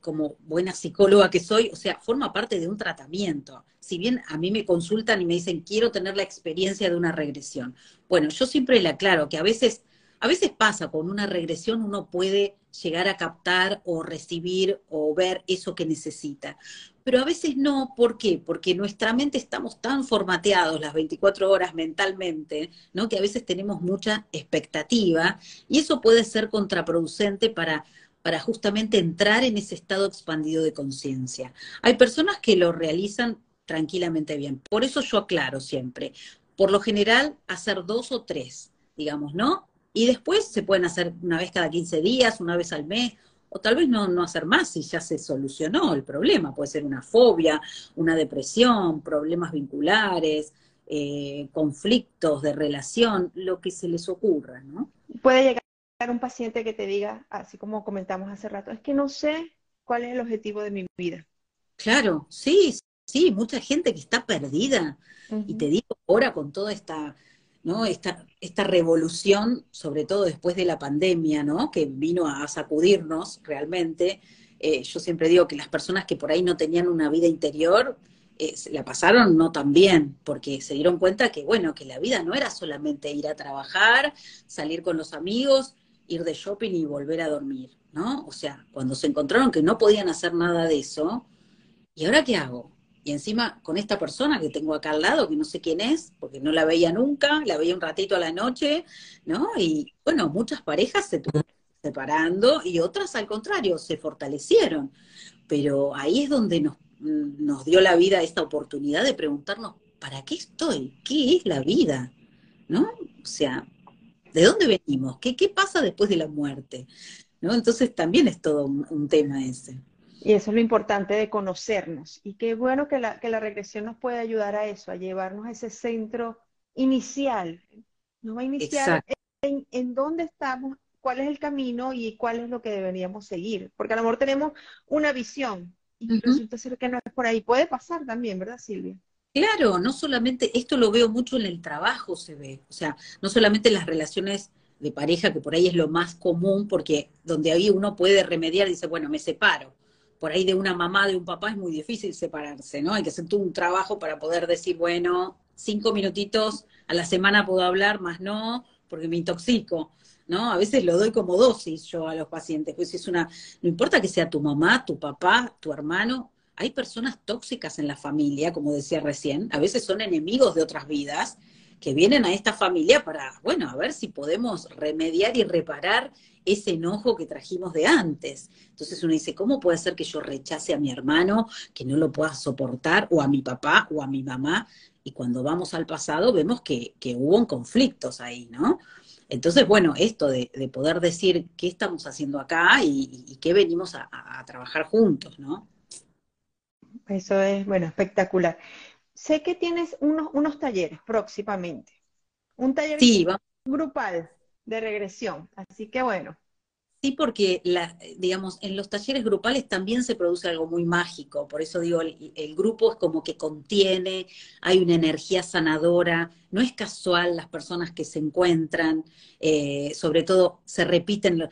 como buena psicóloga que soy, o sea, forma parte de un tratamiento. Si bien a mí me consultan y me dicen, quiero tener la experiencia de una regresión. Bueno, yo siempre le aclaro que a veces, a veces pasa, con una regresión uno puede llegar a captar o recibir o ver eso que necesita. Pero a veces no, ¿por qué? Porque nuestra mente estamos tan formateados las 24 horas mentalmente, ¿no? Que a veces tenemos mucha expectativa y eso puede ser contraproducente para para justamente entrar en ese estado expandido de conciencia. Hay personas que lo realizan tranquilamente bien. Por eso yo aclaro siempre, por lo general, hacer dos o tres, digamos, ¿no? Y después se pueden hacer una vez cada 15 días, una vez al mes, o tal vez no, no hacer más si ya se solucionó el problema. Puede ser una fobia, una depresión, problemas vinculares, eh, conflictos de relación, lo que se les ocurra, ¿no? Puede llegar un paciente que te diga, así como comentamos hace rato, es que no sé cuál es el objetivo de mi vida. Claro, sí, sí, mucha gente que está perdida. Y te digo, ahora con toda esta, ¿no? Esta, esta revolución, sobre todo después de la pandemia, ¿no? Que vino a sacudirnos realmente. Eh, yo siempre digo que las personas que por ahí no tenían una vida interior, eh, la pasaron no tan bien, porque se dieron cuenta que, bueno, que la vida no era solamente ir a trabajar, salir con los amigos, ir de shopping y volver a dormir, ¿no? O sea, cuando se encontraron que no podían hacer nada de eso, ¿y ahora qué hago? Y encima con esta persona que tengo acá al lado, que no sé quién es, porque no la veía nunca, la veía un ratito a la noche, ¿no? Y bueno, muchas parejas se tuvieron separando y otras al contrario, se fortalecieron. Pero ahí es donde nos, nos dio la vida esta oportunidad de preguntarnos, ¿para qué estoy? ¿Qué es la vida? ¿No? O sea, ¿De dónde venimos? ¿Qué, qué pasa después de la muerte? ¿No? Entonces también es todo un, tema ese. Y eso es lo importante de conocernos. Y qué bueno que la, que la regresión nos puede ayudar a eso, a llevarnos a ese centro inicial. Nos va a iniciar en, en, dónde estamos, cuál es el camino y cuál es lo que deberíamos seguir. Porque a lo mejor tenemos una visión y resulta ser que no es por ahí. Puede pasar también, ¿verdad, Silvia? Claro, no solamente, esto lo veo mucho en el trabajo, se ve, o sea, no solamente en las relaciones de pareja, que por ahí es lo más común, porque donde ahí uno puede remediar, dice, bueno, me separo. Por ahí de una mamá, de un papá es muy difícil separarse, ¿no? Hay que hacer todo un trabajo para poder decir, bueno, cinco minutitos a la semana puedo hablar, más no, porque me intoxico, ¿no? A veces lo doy como dosis yo a los pacientes, pues es una, no importa que sea tu mamá, tu papá, tu hermano, hay personas tóxicas en la familia, como decía recién, a veces son enemigos de otras vidas, que vienen a esta familia para, bueno, a ver si podemos remediar y reparar ese enojo que trajimos de antes. Entonces uno dice, ¿cómo puede ser que yo rechace a mi hermano, que no lo pueda soportar, o a mi papá o a mi mamá? Y cuando vamos al pasado vemos que, que hubo conflictos ahí, ¿no? Entonces, bueno, esto de, poder decir qué estamos haciendo acá y, qué venimos a, trabajar juntos, ¿no? Eso es, bueno, espectacular. Sé que tienes unos, unos talleres próximamente. Un taller grupal de regresión. Así que bueno, Sí, porque la, digamos, en los talleres grupales también se produce algo muy mágico, por eso digo, el, grupo es como que contiene, hay una energía sanadora, no es casual las personas que se encuentran, eh, sobre todo se repiten,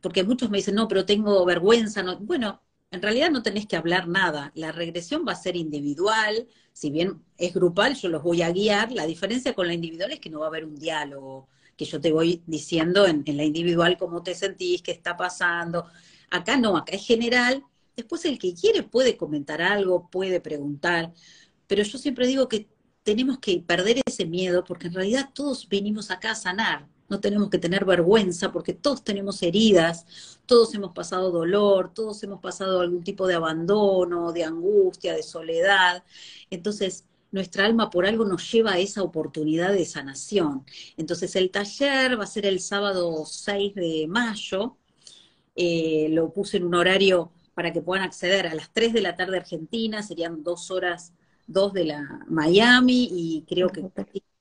porque muchos me dicen, no, pero tengo vergüenza, no. bueno, en realidad no tenés que hablar nada, la regresión va a ser individual, si bien es grupal, yo los voy a guiar, la diferencia con la individual es que no va a haber un diálogo que yo te voy diciendo en, la individual cómo te sentís, qué está pasando. Acá no, acá es general. Después el que quiere puede comentar algo, puede preguntar, pero yo siempre digo que tenemos que perder ese miedo porque en realidad todos venimos acá a sanar. No tenemos que tener vergüenza porque todos tenemos heridas, todos hemos pasado dolor, todos hemos pasado algún tipo de abandono, de angustia, de soledad. Entonces, nuestra alma por algo nos lleva a esa oportunidad de sanación. Entonces el taller va a ser el sábado 6 de mayo, eh, lo puse en un horario para que puedan acceder a las 3 de la tarde Argentina, serían dos horas, dos de la Miami y creo que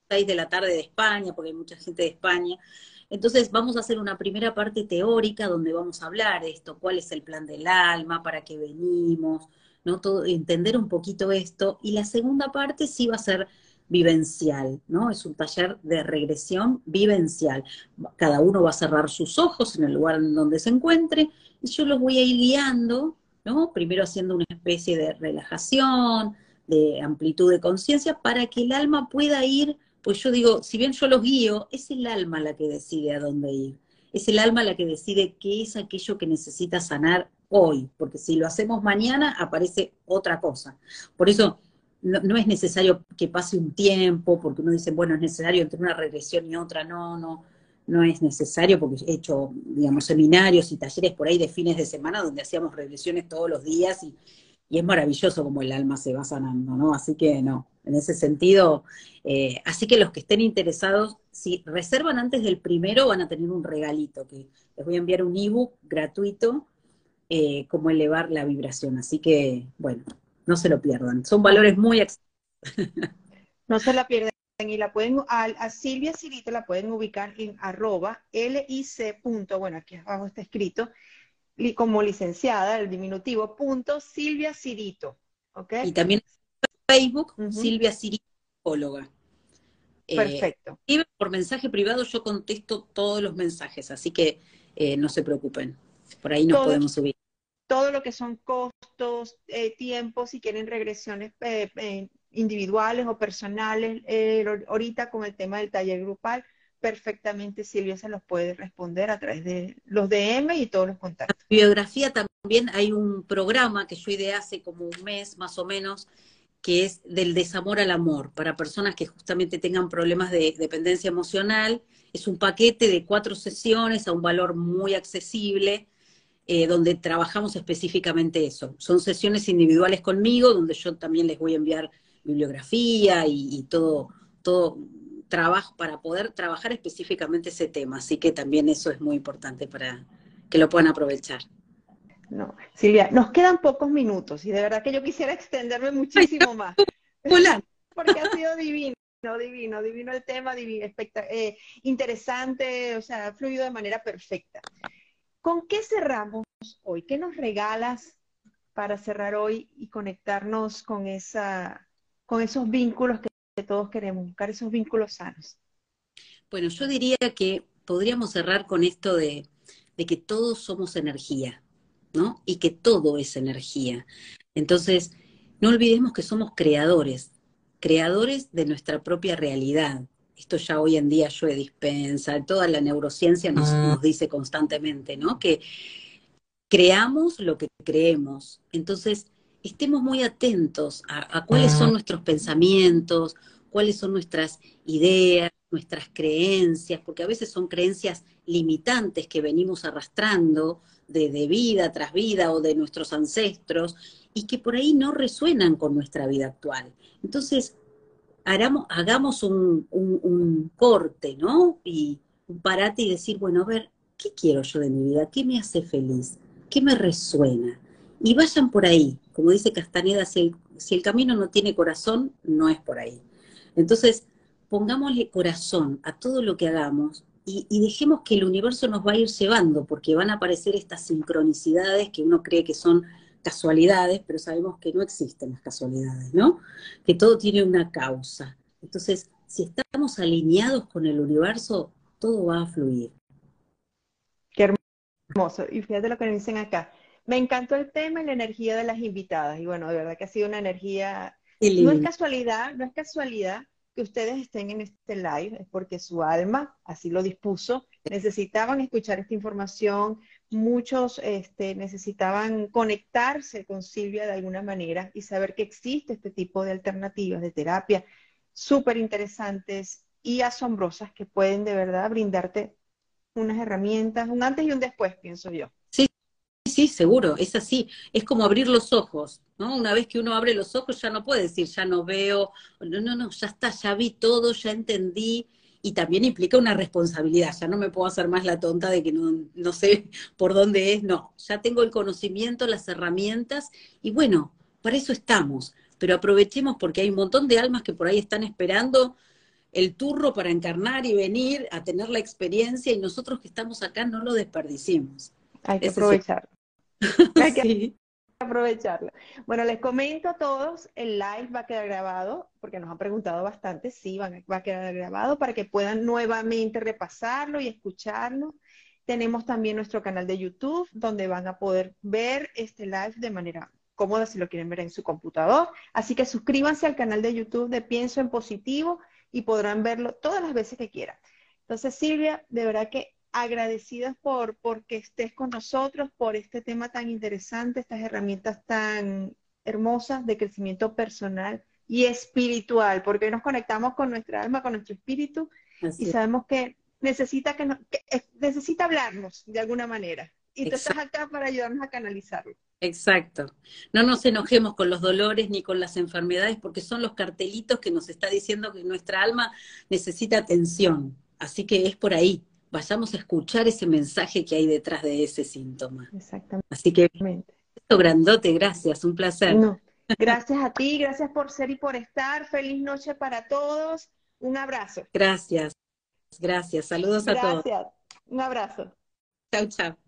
6 de la tarde de España, porque hay mucha gente de España. Entonces vamos a hacer una primera parte teórica donde vamos a hablar de esto, cuál es el plan del alma, para qué venimos, ¿no? Todo, entender un poquito esto. Y la segunda parte sí va a ser vivencial, ¿no? Es un taller de regresión vivencial. Cada uno va a cerrar sus ojos en el lugar donde se encuentre y yo los voy a ir guiando, ¿no? Primero haciendo una especie de relajación, de amplitud de conciencia, para que el alma pueda ir, pues yo digo, si bien yo los guío, es el alma la que decide a dónde ir. Es el alma la que decide qué es aquello que necesita sanar hoy, porque si lo hacemos mañana aparece otra cosa. Por eso no, es necesario que pase un tiempo, porque uno dice, bueno, es necesario entre una regresión y otra, no, no, no es necesario, porque he hecho, digamos, seminarios y talleres por ahí de fines de semana donde hacíamos regresiones todos los días y, y es maravilloso como el alma se va sanando, ¿no? Así que no, en ese sentido, eh, así que los que estén interesados, si reservan antes del primero, van a tener un regalito, que les voy a enviar un ebook gratuito eh, cómo elevar la vibración. Así que, bueno, no se lo pierdan. Son valores muy... [laughs] no se la pierdan y la pueden, a, Silvia Cirito la pueden ubicar en arroba lic. bueno, aquí abajo está escrito, como licenciada, el diminutivo, punto Silvia Cirito. Y también Facebook, Silvia Cirito, psicóloga. Eh, Perfecto. y por mensaje privado yo contesto todos los mensajes, así que eh, no se preocupen. Por ahí nos podemos subir. Todo lo que son costos, eh, tiempos, si quieren regresiones eh, eh, individuales o personales, ahorita con el tema del taller grupal, perfectamente Silvia se los puede responder a través de los DM y todos los contactos. biografía también hay un programa que yo ideé hace como un mes más o menos, que es del desamor al amor, para personas que justamente tengan problemas de dependencia emocional. Es un paquete de cuatro sesiones a un valor muy accesible eh, donde trabajamos específicamente eso. Son sesiones individuales conmigo, donde yo también les voy a enviar bibliografía y, todo, todo trabajo para poder trabajar específicamente ese tema. Así que también eso es muy importante para que lo puedan aprovechar. No, Silvia, nos quedan pocos minutos y de verdad que yo quisiera extenderme muchísimo [laughs] más. Hola. Porque ha sido divino divino, divino el tema, divino, eh, interesante, o sea, ha fluido de manera perfecta. ¿Con qué cerramos hoy? ¿Qué nos regalas para cerrar hoy y conectarnos con, esa, con esos vínculos que todos queremos, buscar esos vínculos sanos? Bueno, yo diría que podríamos cerrar con esto de, de que todos somos energía, ¿no? Y que todo es energía. Entonces, no olvidemos que somos creadores, creadores de nuestra propia realidad esto ya hoy en día Joe Dispensa, toda la neurociencia nos, ah. nos, dice constantemente, ¿no? Que creamos lo que creemos. Entonces, estemos muy atentos a, cuáles son nuestros pensamientos, cuáles son nuestras ideas, nuestras creencias, porque a veces son creencias limitantes que venimos arrastrando de, vida tras vida o de nuestros ancestros y que por ahí no resuenan con nuestra vida actual. Entonces, hagamos un, un corte, ¿no? Y un parate y decir, bueno, a ver, ¿qué quiero yo de mi vida? ¿Qué me hace feliz? ¿Qué me resuena? Y vayan por ahí. Como dice Castaneda, si el, camino no tiene corazón, no es por ahí. Entonces, pongámosle corazón a todo lo que hagamos y, dejemos que el universo nos va a ir llevando, porque van a aparecer estas sincronicidades que uno cree que son casualidades, pero sabemos que no existen las casualidades, ¿no? Que todo tiene una causa. Entonces, si estamos alineados con el universo, todo va a fluir. Qué hermoso. Y fíjate lo que nos dicen acá. Me encantó el tema y la energía de las invitadas. Y bueno, de verdad que ha sido una energía. No es casualidad, no es casualidad que ustedes estén en este live, es porque su alma así lo dispuso. Necesitaban escuchar esta información, muchos este, necesitaban conectarse con Silvia de alguna manera y saber que existe este tipo de alternativas de terapia súper interesantes y asombrosas que pueden de verdad brindarte unas herramientas, un antes y un después, pienso yo. Sí, seguro, es así. Es como abrir los ojos, ¿no? Una vez que uno abre los ojos ya no puede decir, ya no veo, no, no, no, ya está, ya vi todo, ya entendí. Y también implica una responsabilidad, ya no me puedo hacer más la tonta de que no, no sé [laughs] por dónde es, no, ya tengo el conocimiento, las herramientas y bueno, para eso estamos, pero aprovechemos porque hay un montón de almas que por ahí están esperando el turro para encarnar y venir a tener la experiencia y nosotros que estamos acá no lo desperdicimos. Hay que aprovecharlo. [laughs] Hay que aprovecharlo. Bueno, les comento a todos, el live va a quedar grabado, porque nos han preguntado bastante, sí, va, va a quedar grabado para que puedan nuevamente repasarlo y escucharlo. Tenemos también nuestro canal de YouTube, donde van a poder ver este live de manera cómoda si lo quieren ver en su computador. Así que suscríbanse al canal de YouTube de Pienso en Positivo y podrán verlo todas las veces que quieran. Entonces, Silvia, de verdad que agradecidas por, que estés con nosotros, por este tema tan interesante, estas herramientas tan hermosas de crecimiento personal y espiritual, porque nos conectamos con nuestra alma, con nuestro espíritu y sabemos que necesita que, necesita hablarnos de alguna manera. Y tú estás acá para ayudarnos a canalizarlo. Exacto. No nos enojemos con los dolores ni con las enfermedades porque son los cartelitos que nos está diciendo que nuestra alma necesita atención. Así que es por ahí. Vayamos a escuchar ese mensaje que hay detrás de ese síntoma. Exactamente. Así que esto grandote, gracias, un placer. Gracias a ti, gracias por ser y por estar. Feliz noche para todos. Un abrazo. Gracias. Gracias. Saludos a todos. Gracias. Un abrazo. Chao, chao.